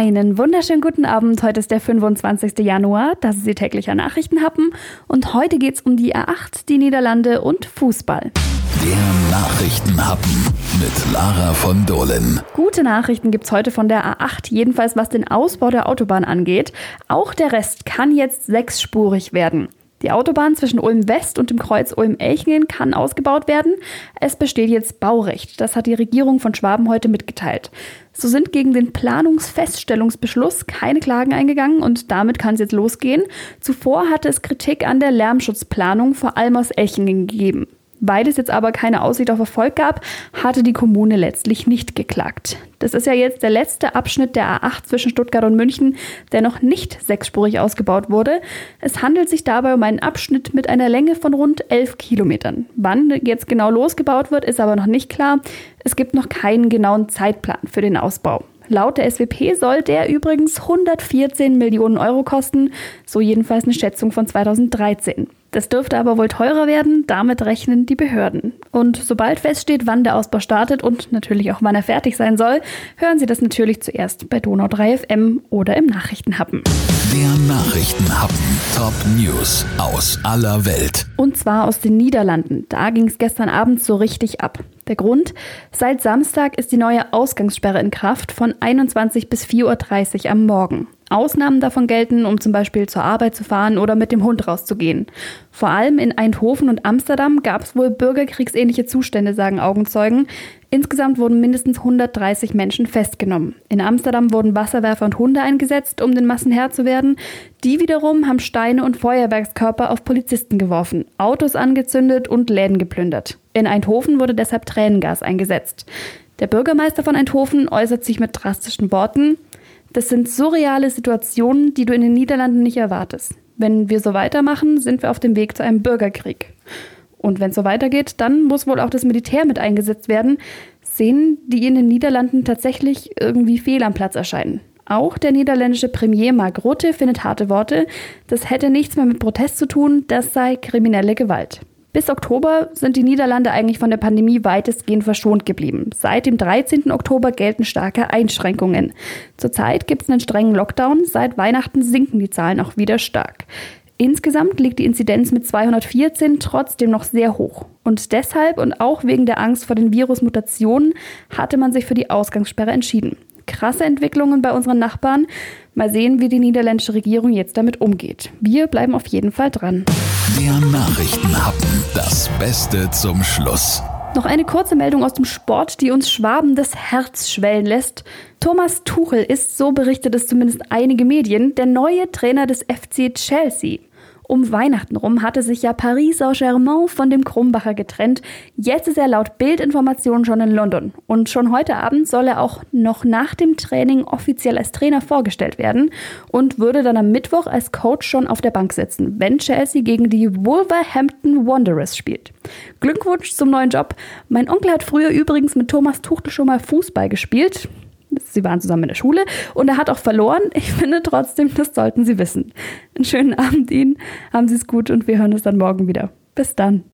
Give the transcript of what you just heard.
Einen wunderschönen guten Abend. Heute ist der 25. Januar. Das ist die tägliche Nachrichtenhappen. Und heute geht es um die A8, die Niederlande und Fußball. Der Nachrichtenhappen mit Lara von Dohlen. Gute Nachrichten gibt es heute von der A8, jedenfalls was den Ausbau der Autobahn angeht. Auch der Rest kann jetzt sechsspurig werden. Die Autobahn zwischen Ulm West und dem Kreuz Ulm-Elchingen kann ausgebaut werden. Es besteht jetzt Baurecht. Das hat die Regierung von Schwaben heute mitgeteilt. So sind gegen den Planungsfeststellungsbeschluss keine Klagen eingegangen und damit kann es jetzt losgehen. Zuvor hatte es Kritik an der Lärmschutzplanung vor allem aus Elchingen gegeben. Weil es jetzt aber keine Aussicht auf Erfolg gab, hatte die Kommune letztlich nicht geklagt. Das ist ja jetzt der letzte Abschnitt der A8 zwischen Stuttgart und München, der noch nicht sechsspurig ausgebaut wurde. Es handelt sich dabei um einen Abschnitt mit einer Länge von rund 11 Kilometern. Wann jetzt genau losgebaut wird, ist aber noch nicht klar. Es gibt noch keinen genauen Zeitplan für den Ausbau. Laut der SWP soll der übrigens 114 Millionen Euro kosten, so jedenfalls eine Schätzung von 2013. Das dürfte aber wohl teurer werden, damit rechnen die Behörden. Und sobald feststeht, wann der Ausbau startet und natürlich auch wann er fertig sein soll, hören Sie das natürlich zuerst bei Donau 3 FM oder im Nachrichtenhappen. Der Nachrichtenhappen. Top News aus aller Welt. Und zwar aus den Niederlanden. Da ging es gestern Abend so richtig ab. Der Grund? Seit Samstag ist die neue Ausgangssperre in Kraft von 21 bis 4.30 Uhr am Morgen. Ausnahmen davon gelten, um zum Beispiel zur Arbeit zu fahren oder mit dem Hund rauszugehen. Vor allem in Eindhoven und Amsterdam gab es wohl bürgerkriegsähnliche Zustände, sagen Augenzeugen. Insgesamt wurden mindestens 130 Menschen festgenommen. In Amsterdam wurden Wasserwerfer und Hunde eingesetzt, um den Massen Herr zu werden. Die wiederum haben Steine und Feuerwerkskörper auf Polizisten geworfen, Autos angezündet und Läden geplündert. In Eindhoven wurde deshalb Tränengas eingesetzt. Der Bürgermeister von Eindhoven äußert sich mit drastischen Worten. Das sind surreale Situationen, die du in den Niederlanden nicht erwartest. Wenn wir so weitermachen, sind wir auf dem Weg zu einem Bürgerkrieg. Und wenn es so weitergeht, dann muss wohl auch das Militär mit eingesetzt werden. Szenen, die in den Niederlanden tatsächlich irgendwie fehl am Platz erscheinen. Auch der niederländische Premier Mark Rutte findet harte Worte. Das hätte nichts mehr mit Protest zu tun, das sei kriminelle Gewalt. Bis Oktober sind die Niederlande eigentlich von der Pandemie weitestgehend verschont geblieben. Seit dem 13. Oktober gelten starke Einschränkungen. Zurzeit gibt es einen strengen Lockdown. Seit Weihnachten sinken die Zahlen auch wieder stark. Insgesamt liegt die Inzidenz mit 214 trotzdem noch sehr hoch. Und deshalb und auch wegen der Angst vor den Virusmutationen hatte man sich für die Ausgangssperre entschieden. Krasse Entwicklungen bei unseren Nachbarn. Mal sehen, wie die niederländische Regierung jetzt damit umgeht. Wir bleiben auf jeden Fall dran. Der Nachrichtenhappen. Das Beste zum Schluss. Noch eine kurze Meldung aus dem Sport, die uns Schwaben das Herz schwellen lässt. Thomas Tuchel ist, so berichtet es zumindest einige Medien, der neue Trainer des FC Chelsea. Um Weihnachten rum hatte sich ja Paris Saint-Germain von dem Krumbacher getrennt. Jetzt ist er laut Bildinformationen schon in London. Und schon heute Abend soll er auch noch nach dem Training offiziell als Trainer vorgestellt werden und würde dann am Mittwoch als Coach schon auf der Bank sitzen, wenn Chelsea gegen die Wolverhampton Wanderers spielt. Glückwunsch zum neuen Job. Mein Onkel hat früher übrigens mit Thomas Tuchel schon mal Fußball gespielt. Sie waren zusammen in der Schule und er hat auch verloren. Ich finde trotzdem, das sollten Sie wissen. Einen schönen Abend Ihnen, haben Sie es gut und wir hören uns dann morgen wieder. Bis dann.